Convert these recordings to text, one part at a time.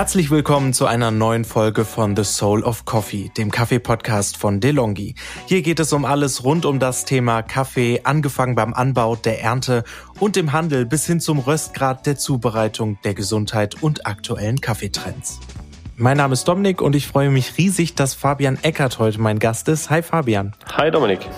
Herzlich willkommen zu einer neuen Folge von The Soul of Coffee, dem Kaffee-Podcast von DeLonghi. Hier geht es um alles rund um das Thema Kaffee, angefangen beim Anbau, der Ernte und dem Handel bis hin zum Röstgrad der Zubereitung, der Gesundheit und aktuellen Kaffeetrends. Mein Name ist Dominik und ich freue mich riesig, dass Fabian Eckert heute mein Gast ist. Hi Fabian. Hi Dominik.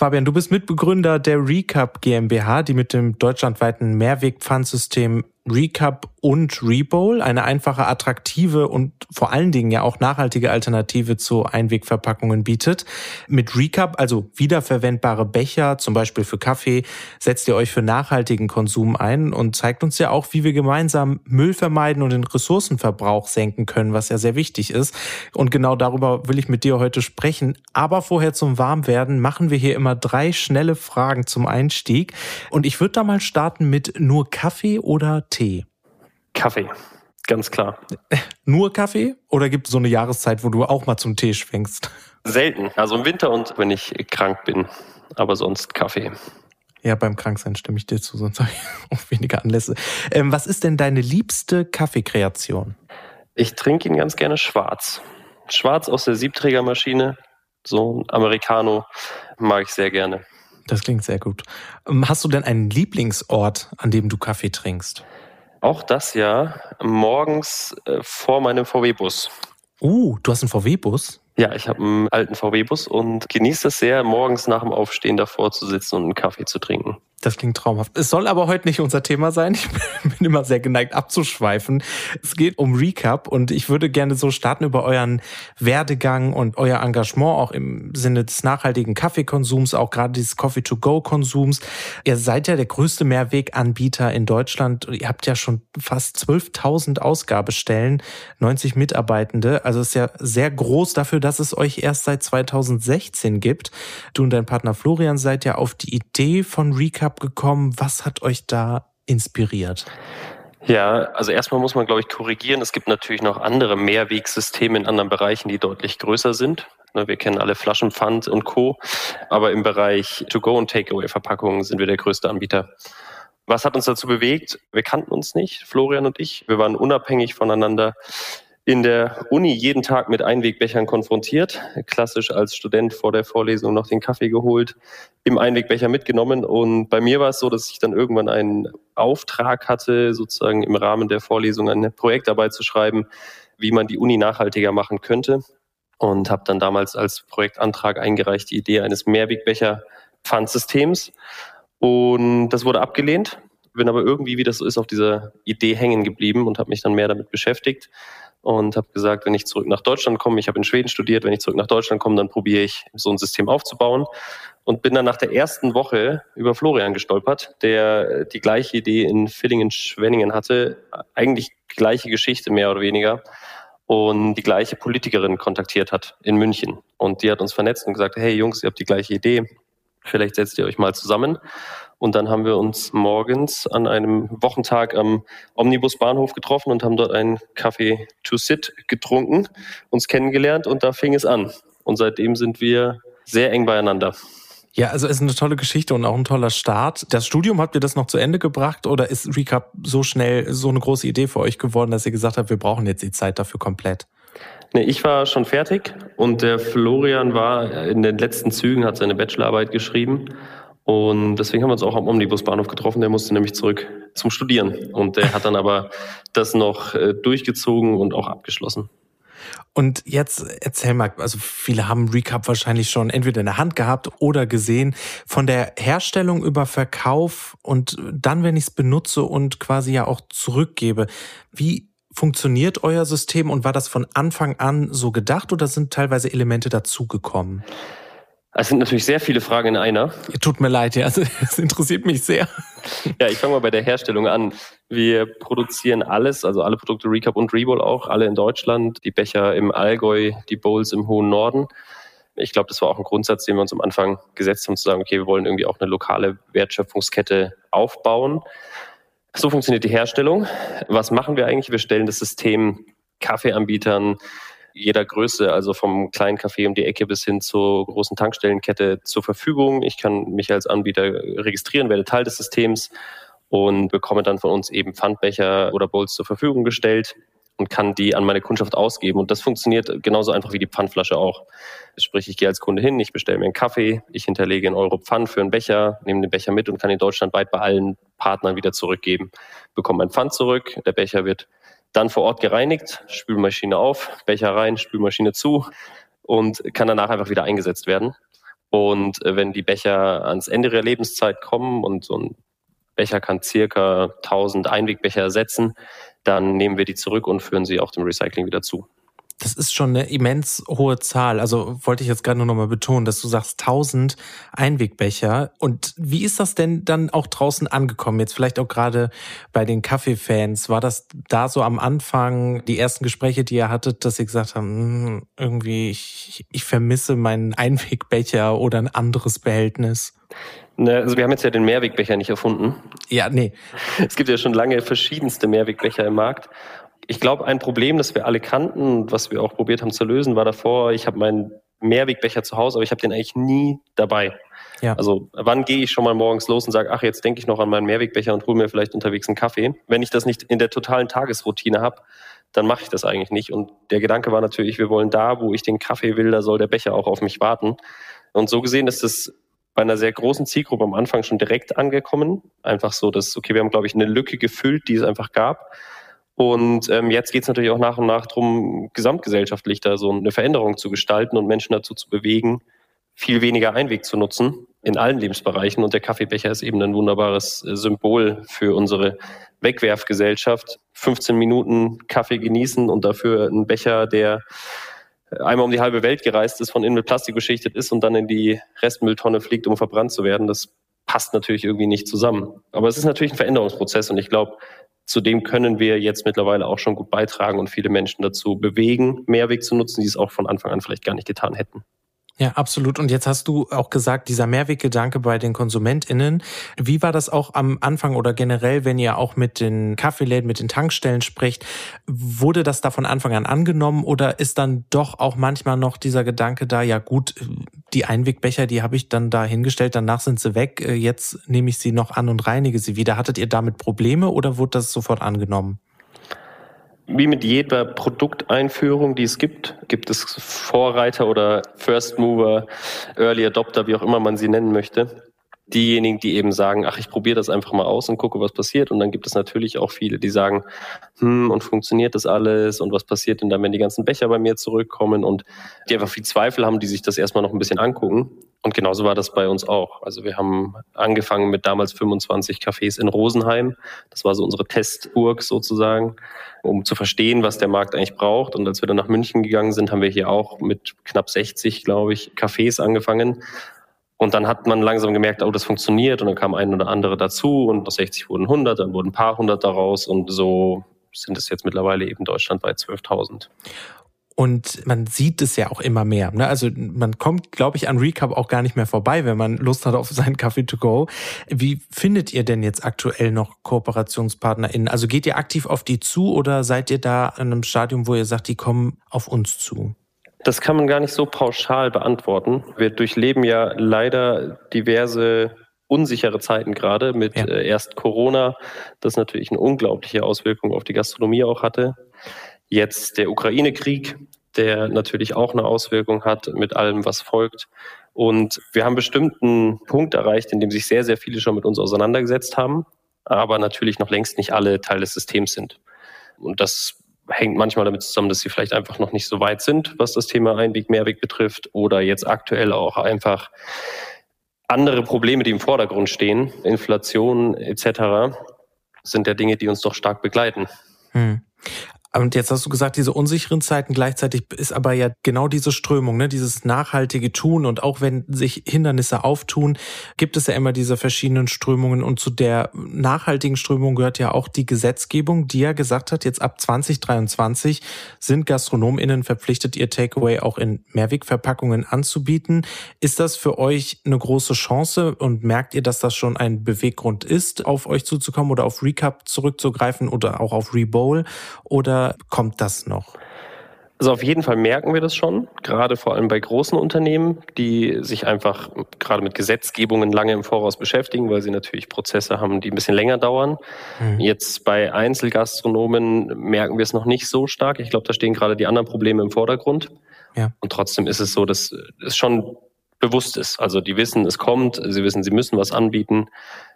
Fabian, du bist Mitbegründer der Recap GmbH, die mit dem deutschlandweiten Mehrwegpfandsystem Recap und Rebowl, eine einfache, attraktive und vor allen Dingen ja auch nachhaltige Alternative zu Einwegverpackungen bietet. Mit Recap, also wiederverwendbare Becher, zum Beispiel für Kaffee, setzt ihr euch für nachhaltigen Konsum ein und zeigt uns ja auch, wie wir gemeinsam Müll vermeiden und den Ressourcenverbrauch senken können, was ja sehr wichtig ist. Und genau darüber will ich mit dir heute sprechen. Aber vorher zum Warmwerden machen wir hier immer drei schnelle Fragen zum Einstieg. Und ich würde da mal starten mit nur Kaffee oder Tee? Kaffee, ganz klar. Nur Kaffee oder gibt es so eine Jahreszeit, wo du auch mal zum Tee schwenkst? Selten, also im Winter und wenn ich krank bin, aber sonst Kaffee. Ja, beim Kranksein stimme ich dir zu, sonst habe ich auch weniger Anlässe. Ähm, was ist denn deine liebste Kaffeekreation? Ich trinke ihn ganz gerne schwarz. Schwarz aus der Siebträgermaschine, so ein Americano, mag ich sehr gerne. Das klingt sehr gut. Ähm, hast du denn einen Lieblingsort, an dem du Kaffee trinkst? Auch das ja morgens äh, vor meinem VW-Bus. Uh, du hast einen VW-Bus? Ja, ich habe einen alten VW-Bus und genieße es sehr, morgens nach dem Aufstehen davor zu sitzen und einen Kaffee zu trinken. Das klingt traumhaft. Es soll aber heute nicht unser Thema sein. Ich bin immer sehr geneigt abzuschweifen. Es geht um Recap und ich würde gerne so starten über euren Werdegang und euer Engagement auch im Sinne des nachhaltigen Kaffeekonsums, auch gerade dieses Coffee-to-Go-Konsums. Ihr seid ja der größte Mehrweganbieter in Deutschland. Ihr habt ja schon fast 12.000 Ausgabestellen, 90 Mitarbeitende. Also es ist ja sehr groß dafür, dass es euch erst seit 2016 gibt. Du und dein Partner Florian seid ja auf die Idee von Recap gekommen. Was hat euch da inspiriert? Ja, also erstmal muss man, glaube ich, korrigieren. Es gibt natürlich noch andere Mehrwegsysteme in anderen Bereichen, die deutlich größer sind. Ne, wir kennen alle Flaschenpfand und Co. Aber im Bereich To-Go und Takeaway-Verpackungen sind wir der größte Anbieter. Was hat uns dazu bewegt? Wir kannten uns nicht, Florian und ich. Wir waren unabhängig voneinander in der Uni jeden Tag mit Einwegbechern konfrontiert. Klassisch als Student vor der Vorlesung noch den Kaffee geholt, im Einwegbecher mitgenommen. Und bei mir war es so, dass ich dann irgendwann einen Auftrag hatte, sozusagen im Rahmen der Vorlesung eine Projektarbeit zu schreiben, wie man die Uni nachhaltiger machen könnte. Und habe dann damals als Projektantrag eingereicht die Idee eines Mehrwegbecher-Pfandsystems. Und das wurde abgelehnt. Bin aber irgendwie, wie das so ist, auf dieser Idee hängen geblieben und habe mich dann mehr damit beschäftigt und habe gesagt, wenn ich zurück nach Deutschland komme, ich habe in Schweden studiert, wenn ich zurück nach Deutschland komme, dann probiere ich so ein System aufzubauen und bin dann nach der ersten Woche über Florian gestolpert, der die gleiche Idee in Villingen-Schwenningen hatte, eigentlich gleiche Geschichte mehr oder weniger und die gleiche Politikerin kontaktiert hat in München und die hat uns vernetzt und gesagt, hey Jungs, ihr habt die gleiche Idee, vielleicht setzt ihr euch mal zusammen und dann haben wir uns morgens an einem Wochentag am Omnibusbahnhof getroffen und haben dort einen Kaffee to sit getrunken, uns kennengelernt und da fing es an. Und seitdem sind wir sehr eng beieinander. Ja, also es ist eine tolle Geschichte und auch ein toller Start. Das Studium habt ihr das noch zu Ende gebracht oder ist Recap so schnell so eine große Idee für euch geworden, dass ihr gesagt habt, wir brauchen jetzt die Zeit dafür komplett? Nee, ich war schon fertig und der Florian war in den letzten Zügen, hat seine Bachelorarbeit geschrieben und deswegen haben wir uns auch am Omnibusbahnhof getroffen. Der musste nämlich zurück zum Studieren. Und der hat dann aber das noch äh, durchgezogen und auch abgeschlossen. Und jetzt erzähl mal, also viele haben Recap wahrscheinlich schon entweder in der Hand gehabt oder gesehen, von der Herstellung über Verkauf und dann, wenn ich es benutze und quasi ja auch zurückgebe. Wie funktioniert euer System und war das von Anfang an so gedacht oder sind teilweise Elemente dazugekommen? Es sind natürlich sehr viele Fragen in einer. Tut mir leid, ja, also, es interessiert mich sehr. Ja, ich fange mal bei der Herstellung an. Wir produzieren alles, also alle Produkte Recap und Rebowl auch, alle in Deutschland, die Becher im Allgäu, die Bowls im hohen Norden. Ich glaube, das war auch ein Grundsatz, den wir uns am Anfang gesetzt haben, zu sagen, okay, wir wollen irgendwie auch eine lokale Wertschöpfungskette aufbauen. So funktioniert die Herstellung. Was machen wir eigentlich? Wir stellen das System Kaffeeanbietern, jeder Größe, also vom kleinen Café um die Ecke bis hin zur großen Tankstellenkette zur Verfügung. Ich kann mich als Anbieter registrieren, werde Teil des Systems und bekomme dann von uns eben Pfandbecher oder Bowls zur Verfügung gestellt und kann die an meine Kundschaft ausgeben. Und das funktioniert genauso einfach wie die Pfandflasche auch. Sprich, ich gehe als Kunde hin, ich bestelle mir einen Kaffee, ich hinterlege einen Euro Pfand für einen Becher, nehme den Becher mit und kann ihn deutschlandweit bei allen Partnern wieder zurückgeben. Bekomme mein Pfand zurück, der Becher wird dann vor Ort gereinigt, Spülmaschine auf, Becher rein, Spülmaschine zu und kann danach einfach wieder eingesetzt werden. Und äh, wenn die Becher ans Ende ihrer Lebenszeit kommen und so ein Becher kann circa 1000 Einwegbecher ersetzen, dann nehmen wir die zurück und führen sie auch dem Recycling wieder zu. Das ist schon eine immens hohe Zahl. Also wollte ich jetzt gerade nur noch mal betonen, dass du sagst 1000 Einwegbecher. Und wie ist das denn dann auch draußen angekommen? Jetzt vielleicht auch gerade bei den Kaffeefans. War das da so am Anfang die ersten Gespräche, die ihr hattet, dass ihr gesagt habt, hm, irgendwie ich, ich vermisse meinen Einwegbecher oder ein anderes Behältnis? Ne, also wir haben jetzt ja den Mehrwegbecher nicht erfunden. Ja, nee. Es gibt ja schon lange verschiedenste Mehrwegbecher im Markt. Ich glaube, ein Problem, das wir alle kannten, was wir auch probiert haben zu lösen, war davor, ich habe meinen Mehrwegbecher zu Hause, aber ich habe den eigentlich nie dabei. Ja. Also wann gehe ich schon mal morgens los und sage, ach, jetzt denke ich noch an meinen Mehrwegbecher und hole mir vielleicht unterwegs einen Kaffee. Wenn ich das nicht in der totalen Tagesroutine habe, dann mache ich das eigentlich nicht. Und der Gedanke war natürlich, wir wollen da, wo ich den Kaffee will, da soll der Becher auch auf mich warten. Und so gesehen ist das bei einer sehr großen Zielgruppe am Anfang schon direkt angekommen. Einfach so, dass, okay, wir haben, glaube ich, eine Lücke gefüllt, die es einfach gab. Und ähm, jetzt geht es natürlich auch nach und nach darum, gesamtgesellschaftlich da so eine Veränderung zu gestalten und Menschen dazu zu bewegen, viel weniger Einweg zu nutzen in allen Lebensbereichen. Und der Kaffeebecher ist eben ein wunderbares äh, Symbol für unsere Wegwerfgesellschaft. 15 Minuten Kaffee genießen und dafür einen Becher, der einmal um die halbe Welt gereist ist, von innen mit Plastik beschichtet ist und dann in die Restmülltonne fliegt, um verbrannt zu werden. Das passt natürlich irgendwie nicht zusammen. Aber es ist natürlich ein Veränderungsprozess und ich glaube, zu dem können wir jetzt mittlerweile auch schon gut beitragen und viele Menschen dazu bewegen, Mehrweg zu nutzen, die es auch von Anfang an vielleicht gar nicht getan hätten. Ja, absolut. Und jetzt hast du auch gesagt, dieser Mehrweggedanke bei den KonsumentInnen. Wie war das auch am Anfang oder generell, wenn ihr auch mit den Kaffeeläden, mit den Tankstellen spricht? Wurde das da von Anfang an angenommen oder ist dann doch auch manchmal noch dieser Gedanke da, ja gut, die Einwegbecher, die habe ich dann da hingestellt, danach sind sie weg, jetzt nehme ich sie noch an und reinige sie wieder. Hattet ihr damit Probleme oder wurde das sofort angenommen? Wie mit jeder Produkteinführung, die es gibt, gibt es Vorreiter oder First Mover, Early Adopter, wie auch immer man sie nennen möchte. Diejenigen, die eben sagen, ach, ich probiere das einfach mal aus und gucke, was passiert. Und dann gibt es natürlich auch viele, die sagen, hm, und funktioniert das alles? Und was passiert denn dann, wenn die ganzen Becher bei mir zurückkommen? Und die einfach viel Zweifel haben, die sich das erstmal noch ein bisschen angucken. Und genauso war das bei uns auch. Also wir haben angefangen mit damals 25 Cafés in Rosenheim. Das war so unsere Testburg sozusagen, um zu verstehen, was der Markt eigentlich braucht. Und als wir dann nach München gegangen sind, haben wir hier auch mit knapp 60, glaube ich, Cafés angefangen. Und dann hat man langsam gemerkt, oh, das funktioniert. Und dann kam ein oder andere dazu und aus 60 wurden 100, dann wurden ein paar hundert daraus. Und so sind es jetzt mittlerweile eben deutschlandweit 12.000. Und man sieht es ja auch immer mehr. Ne? Also man kommt, glaube ich, an Recap auch gar nicht mehr vorbei, wenn man Lust hat auf seinen Kaffee to go. Wie findet ihr denn jetzt aktuell noch KooperationspartnerInnen? Also geht ihr aktiv auf die zu oder seid ihr da an einem Stadium, wo ihr sagt, die kommen auf uns zu? Das kann man gar nicht so pauschal beantworten. Wir durchleben ja leider diverse unsichere Zeiten gerade mit ja. äh, erst Corona, das natürlich eine unglaubliche Auswirkung auf die Gastronomie auch hatte. Jetzt der Ukraine-Krieg, der natürlich auch eine Auswirkung hat mit allem, was folgt. Und wir haben bestimmt einen Punkt erreicht, in dem sich sehr, sehr viele schon mit uns auseinandergesetzt haben, aber natürlich noch längst nicht alle Teil des Systems sind. Und das hängt manchmal damit zusammen, dass sie vielleicht einfach noch nicht so weit sind, was das Thema Einweg, Mehrweg betrifft, oder jetzt aktuell auch einfach andere Probleme, die im Vordergrund stehen, Inflation etc., sind ja Dinge, die uns doch stark begleiten. Hm. Und jetzt hast du gesagt, diese unsicheren Zeiten gleichzeitig ist aber ja genau diese Strömung, ne, dieses nachhaltige Tun und auch wenn sich Hindernisse auftun, gibt es ja immer diese verschiedenen Strömungen und zu der nachhaltigen Strömung gehört ja auch die Gesetzgebung, die ja gesagt hat, jetzt ab 2023 sind GastronomInnen verpflichtet, ihr Takeaway auch in Mehrwegverpackungen anzubieten. Ist das für euch eine große Chance und merkt ihr, dass das schon ein Beweggrund ist, auf euch zuzukommen oder auf Recap zurückzugreifen oder auch auf Rebowl oder kommt das noch? Also auf jeden Fall merken wir das schon, gerade vor allem bei großen Unternehmen, die sich einfach gerade mit Gesetzgebungen lange im Voraus beschäftigen, weil sie natürlich Prozesse haben, die ein bisschen länger dauern. Mhm. Jetzt bei Einzelgastronomen merken wir es noch nicht so stark. Ich glaube, da stehen gerade die anderen Probleme im Vordergrund. Ja. Und trotzdem ist es so, dass es schon bewusst ist. Also die wissen, es kommt, sie wissen, sie müssen was anbieten.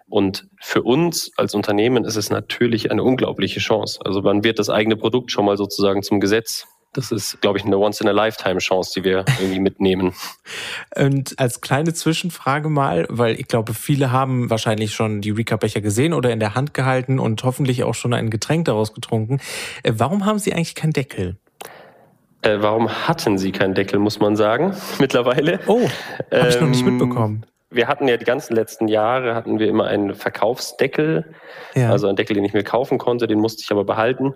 Und für uns als Unternehmen ist es natürlich eine unglaubliche Chance. Also man wird das eigene Produkt schon mal sozusagen zum Gesetz das ist, glaube ich, eine Once-in-a-Lifetime-Chance, die wir irgendwie mitnehmen. Und als kleine Zwischenfrage mal, weil ich glaube, viele haben wahrscheinlich schon die Recap-Becher gesehen oder in der Hand gehalten und hoffentlich auch schon ein Getränk daraus getrunken. Äh, warum haben sie eigentlich keinen Deckel? Äh, warum hatten sie keinen Deckel, muss man sagen, mittlerweile? Oh, habe ich noch nicht ähm, mitbekommen wir hatten ja die ganzen letzten Jahre hatten wir immer einen Verkaufsdeckel, ja. also einen Deckel, den ich mir kaufen konnte, den musste ich aber behalten.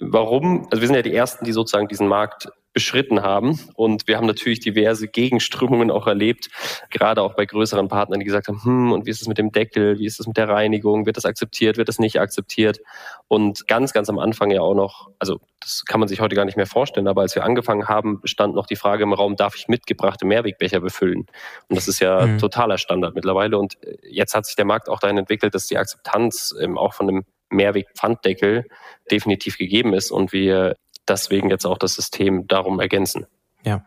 Warum? Also wir sind ja die ersten, die sozusagen diesen Markt beschritten haben. Und wir haben natürlich diverse Gegenströmungen auch erlebt, gerade auch bei größeren Partnern, die gesagt haben, hm, und wie ist es mit dem Deckel, wie ist es mit der Reinigung, wird das akzeptiert, wird das nicht akzeptiert? Und ganz, ganz am Anfang ja auch noch, also das kann man sich heute gar nicht mehr vorstellen, aber als wir angefangen haben, stand noch die Frage im Raum, darf ich mitgebrachte Mehrwegbecher befüllen? Und das ist ja mhm. totaler Standard mittlerweile. Und jetzt hat sich der Markt auch dahin entwickelt, dass die Akzeptanz ähm, auch von einem Mehrwegpfanddeckel definitiv gegeben ist und wir deswegen jetzt auch das System darum ergänzen. Ja.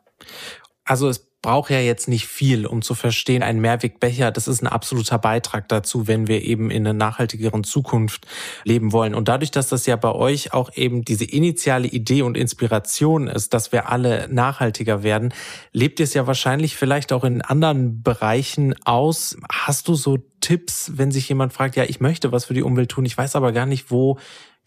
Also es braucht ja jetzt nicht viel, um zu verstehen, ein Mehrwegbecher, das ist ein absoluter Beitrag dazu, wenn wir eben in einer nachhaltigeren Zukunft leben wollen. Und dadurch, dass das ja bei euch auch eben diese initiale Idee und Inspiration ist, dass wir alle nachhaltiger werden, lebt ihr es ja wahrscheinlich vielleicht auch in anderen Bereichen aus. Hast du so Tipps, wenn sich jemand fragt, ja, ich möchte was für die Umwelt tun, ich weiß aber gar nicht, wo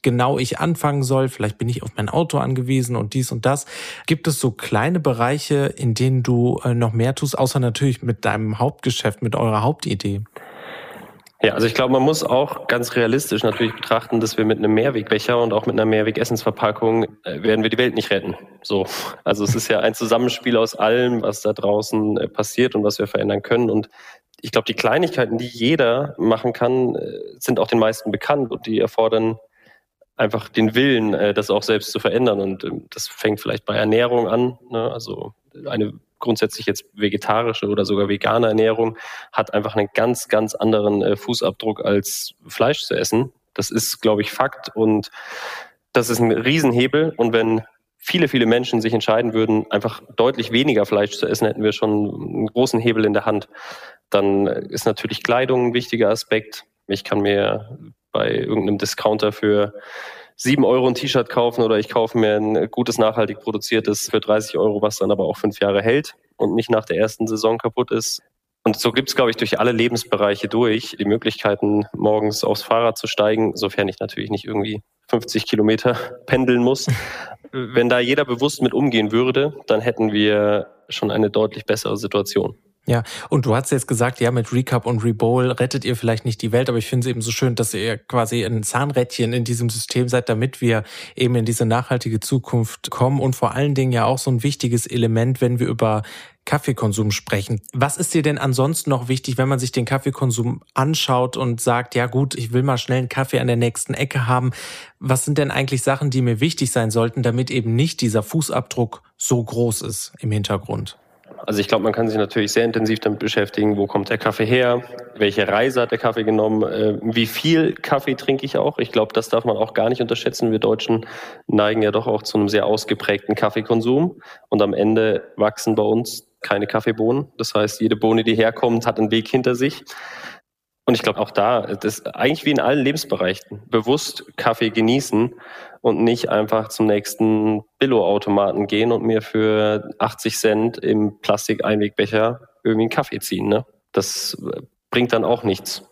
genau ich anfangen soll. Vielleicht bin ich auf mein Auto angewiesen und dies und das. Gibt es so kleine Bereiche, in denen du äh, noch mehr tust, außer natürlich mit deinem Hauptgeschäft, mit eurer Hauptidee? Ja, also ich glaube, man muss auch ganz realistisch natürlich betrachten, dass wir mit einem Mehrwegbecher und auch mit einer Mehrwegessensverpackung äh, werden wir die Welt nicht retten. So, also es ist ja ein Zusammenspiel aus allem, was da draußen äh, passiert und was wir verändern können. Und ich glaube, die Kleinigkeiten, die jeder machen kann, sind auch den meisten bekannt und die erfordern einfach den Willen, äh, das auch selbst zu verändern. Und ähm, das fängt vielleicht bei Ernährung an. Ne? Also eine grundsätzlich jetzt vegetarische oder sogar vegane Ernährung hat einfach einen ganz, ganz anderen äh, Fußabdruck als Fleisch zu essen. Das ist, glaube ich, Fakt. Und das ist ein Riesenhebel. Und wenn viele, viele Menschen sich entscheiden würden, einfach deutlich weniger Fleisch zu essen, hätten wir schon einen großen Hebel in der Hand. Dann ist natürlich Kleidung ein wichtiger Aspekt. Ich kann mir bei irgendeinem Discounter für 7 Euro ein T-Shirt kaufen oder ich kaufe mir ein gutes, nachhaltig produziertes für 30 Euro, was dann aber auch fünf Jahre hält und nicht nach der ersten Saison kaputt ist. Und so gibt es, glaube ich, durch alle Lebensbereiche durch die Möglichkeiten, morgens aufs Fahrrad zu steigen, sofern ich natürlich nicht irgendwie 50 Kilometer pendeln muss. Wenn da jeder bewusst mit umgehen würde, dann hätten wir schon eine deutlich bessere Situation. Ja, und du hast jetzt gesagt, ja, mit Recap und Rebowl rettet ihr vielleicht nicht die Welt, aber ich finde es eben so schön, dass ihr quasi ein Zahnrädchen in diesem System seid, damit wir eben in diese nachhaltige Zukunft kommen und vor allen Dingen ja auch so ein wichtiges Element, wenn wir über Kaffeekonsum sprechen. Was ist dir denn ansonsten noch wichtig, wenn man sich den Kaffeekonsum anschaut und sagt, ja gut, ich will mal schnell einen Kaffee an der nächsten Ecke haben. Was sind denn eigentlich Sachen, die mir wichtig sein sollten, damit eben nicht dieser Fußabdruck so groß ist im Hintergrund? Also ich glaube, man kann sich natürlich sehr intensiv damit beschäftigen, wo kommt der Kaffee her, welche Reise hat der Kaffee genommen, äh, wie viel Kaffee trinke ich auch. Ich glaube, das darf man auch gar nicht unterschätzen. Wir Deutschen neigen ja doch auch zu einem sehr ausgeprägten Kaffeekonsum und am Ende wachsen bei uns keine Kaffeebohnen. Das heißt, jede Bohne, die herkommt, hat einen Weg hinter sich. Und ich glaube auch da, das eigentlich wie in allen Lebensbereichen, bewusst Kaffee genießen und nicht einfach zum nächsten Billo-Automaten gehen und mir für 80 Cent im Plastik-Einwegbecher irgendwie einen Kaffee ziehen. Ne? Das bringt dann auch nichts.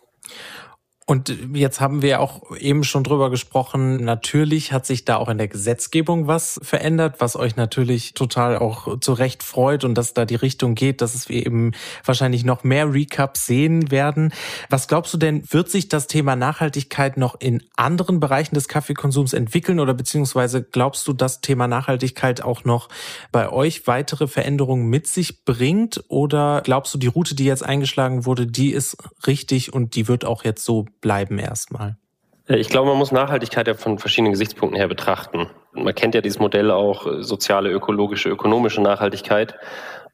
Und jetzt haben wir auch eben schon drüber gesprochen. Natürlich hat sich da auch in der Gesetzgebung was verändert, was euch natürlich total auch zu Recht freut und dass da die Richtung geht, dass es wir eben wahrscheinlich noch mehr Recaps sehen werden. Was glaubst du denn, wird sich das Thema Nachhaltigkeit noch in anderen Bereichen des Kaffeekonsums entwickeln oder beziehungsweise glaubst du, das Thema Nachhaltigkeit auch noch bei euch weitere Veränderungen mit sich bringt oder glaubst du, die Route, die jetzt eingeschlagen wurde, die ist richtig und die wird auch jetzt so bleiben erstmal? Ich glaube, man muss Nachhaltigkeit ja von verschiedenen Gesichtspunkten her betrachten. Man kennt ja dieses Modell auch äh, soziale, ökologische, ökonomische Nachhaltigkeit.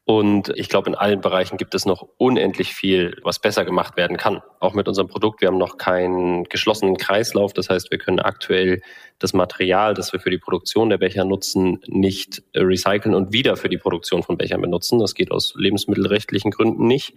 Und ich glaube, in allen Bereichen gibt es noch unendlich viel, was besser gemacht werden kann. Auch mit unserem Produkt. Wir haben noch keinen geschlossenen Kreislauf. Das heißt, wir können aktuell das Material, das wir für die Produktion der Becher nutzen, nicht recyceln und wieder für die Produktion von Bechern benutzen. Das geht aus lebensmittelrechtlichen Gründen nicht.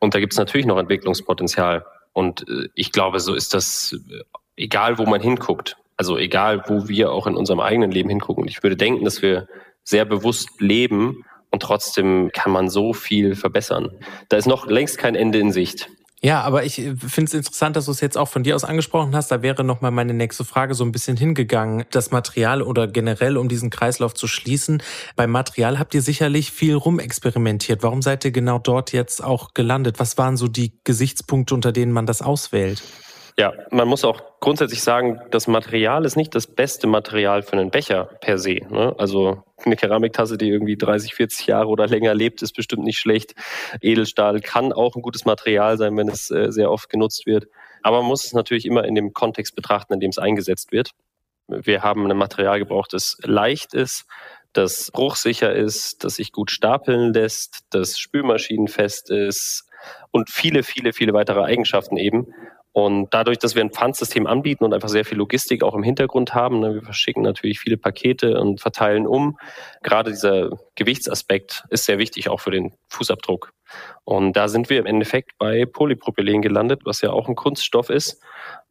Und da gibt es natürlich noch Entwicklungspotenzial. Und äh, ich glaube, so ist das, äh, egal wo man hinguckt. Also egal, wo wir auch in unserem eigenen Leben hingucken. Ich würde denken, dass wir sehr bewusst leben und trotzdem kann man so viel verbessern. Da ist noch längst kein Ende in Sicht. Ja, aber ich äh, finde es interessant, dass du es jetzt auch von dir aus angesprochen hast. Da wäre nochmal meine nächste Frage so ein bisschen hingegangen. Das Material oder generell, um diesen Kreislauf zu schließen. Beim Material habt ihr sicherlich viel rumexperimentiert. Warum seid ihr genau dort jetzt auch gelandet? Was waren so die Gesichtspunkte, unter denen man das auswählt? Ja, man muss auch grundsätzlich sagen, das Material ist nicht das beste Material für einen Becher per se. Ne? Also eine Keramiktasse, die irgendwie 30, 40 Jahre oder länger lebt, ist bestimmt nicht schlecht. Edelstahl kann auch ein gutes Material sein, wenn es äh, sehr oft genutzt wird. Aber man muss es natürlich immer in dem Kontext betrachten, in dem es eingesetzt wird. Wir haben ein Material gebraucht, das leicht ist, das bruchsicher ist, das sich gut stapeln lässt, das spülmaschinenfest ist und viele, viele, viele weitere Eigenschaften eben. Und dadurch, dass wir ein Pfandsystem anbieten und einfach sehr viel Logistik auch im Hintergrund haben, ne, wir verschicken natürlich viele Pakete und verteilen um. Gerade dieser Gewichtsaspekt ist sehr wichtig auch für den Fußabdruck. Und da sind wir im Endeffekt bei Polypropylen gelandet, was ja auch ein Kunststoff ist,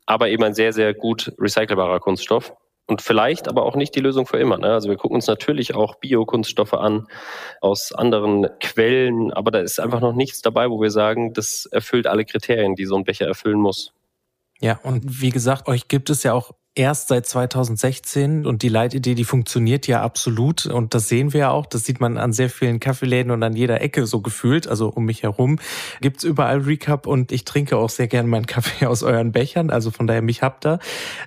aber eben ein sehr, sehr gut recycelbarer Kunststoff. Und vielleicht aber auch nicht die Lösung für immer. Ne? Also wir gucken uns natürlich auch Biokunststoffe an aus anderen Quellen, aber da ist einfach noch nichts dabei, wo wir sagen, das erfüllt alle Kriterien, die so ein Becher erfüllen muss. Ja, und wie gesagt, euch gibt es ja auch erst seit 2016 und die Leitidee, die funktioniert ja absolut und das sehen wir ja auch, das sieht man an sehr vielen Kaffeeläden und an jeder Ecke so gefühlt, also um mich herum gibt's überall Recap und ich trinke auch sehr gern meinen Kaffee aus euren Bechern, also von daher mich habt ihr.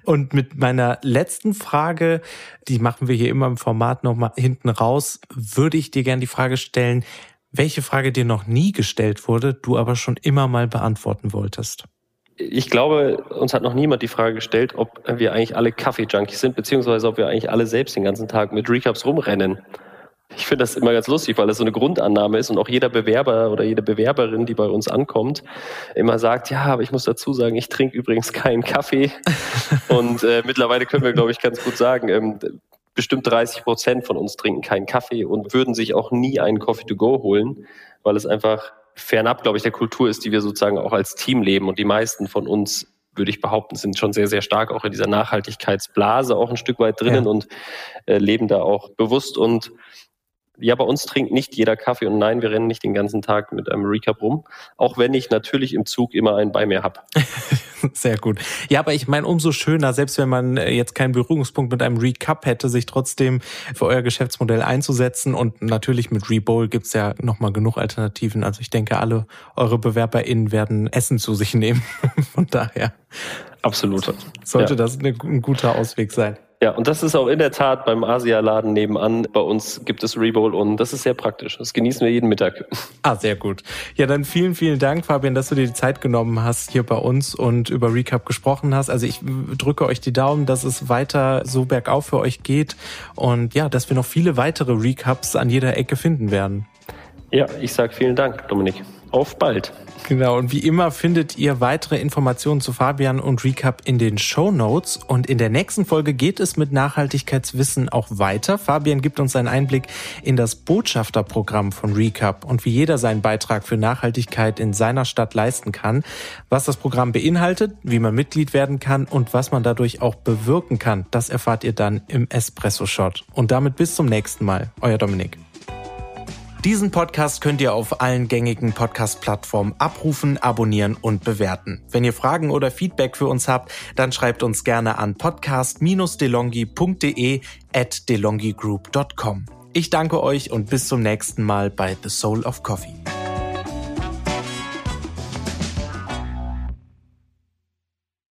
Und mit meiner letzten Frage, die machen wir hier immer im Format nochmal hinten raus, würde ich dir gern die Frage stellen, welche Frage dir noch nie gestellt wurde, du aber schon immer mal beantworten wolltest ich glaube, uns hat noch niemand die Frage gestellt, ob wir eigentlich alle Kaffee-Junkies sind, beziehungsweise ob wir eigentlich alle selbst den ganzen Tag mit Recaps rumrennen. Ich finde das immer ganz lustig, weil das so eine Grundannahme ist und auch jeder Bewerber oder jede Bewerberin, die bei uns ankommt, immer sagt, ja, aber ich muss dazu sagen, ich trinke übrigens keinen Kaffee. und äh, mittlerweile können wir, glaube ich, ganz gut sagen, ähm, bestimmt 30 Prozent von uns trinken keinen Kaffee und würden sich auch nie einen Coffee to go holen, weil es einfach fernab, glaube ich, der Kultur ist, die wir sozusagen auch als Team leben. Und die meisten von uns, würde ich behaupten, sind schon sehr, sehr stark auch in dieser Nachhaltigkeitsblase auch ein Stück weit drinnen ja. und äh, leben da auch bewusst. Und ja, bei uns trinkt nicht jeder Kaffee und nein, wir rennen nicht den ganzen Tag mit einem Recap rum, auch wenn ich natürlich im Zug immer einen bei mir habe. Sehr gut. Ja, aber ich meine, umso schöner, selbst wenn man äh, jetzt keinen Berührungspunkt mit einem Recap hätte, sich trotzdem für euer Geschäftsmodell einzusetzen. Und natürlich mit Rebowl gibt's ja nochmal genug Alternativen. Also ich denke, alle eure BewerberInnen werden Essen zu sich nehmen. Von daher. Absolut. Sollte ja. das ein guter Ausweg sein. Ja, und das ist auch in der Tat beim Asialaden nebenan. Bei uns gibt es Rebowl und das ist sehr praktisch. Das genießen wir jeden Mittag. Ah, sehr gut. Ja, dann vielen, vielen Dank, Fabian, dass du dir die Zeit genommen hast hier bei uns und über Recap gesprochen hast. Also ich drücke euch die Daumen, dass es weiter so bergauf für euch geht und ja, dass wir noch viele weitere Recaps an jeder Ecke finden werden. Ja, ich sage vielen Dank, Dominik. Auf bald. Genau, und wie immer findet ihr weitere Informationen zu Fabian und Recap in den Show Notes. Und in der nächsten Folge geht es mit Nachhaltigkeitswissen auch weiter. Fabian gibt uns einen Einblick in das Botschafterprogramm von Recap und wie jeder seinen Beitrag für Nachhaltigkeit in seiner Stadt leisten kann, was das Programm beinhaltet, wie man Mitglied werden kann und was man dadurch auch bewirken kann. Das erfahrt ihr dann im Espresso Shot. Und damit bis zum nächsten Mal. Euer Dominik. Diesen Podcast könnt ihr auf allen gängigen Podcast-Plattformen abrufen, abonnieren und bewerten. Wenn ihr Fragen oder Feedback für uns habt, dann schreibt uns gerne an podcast-delongi.de at delongigroup.com. Ich danke euch und bis zum nächsten Mal bei The Soul of Coffee.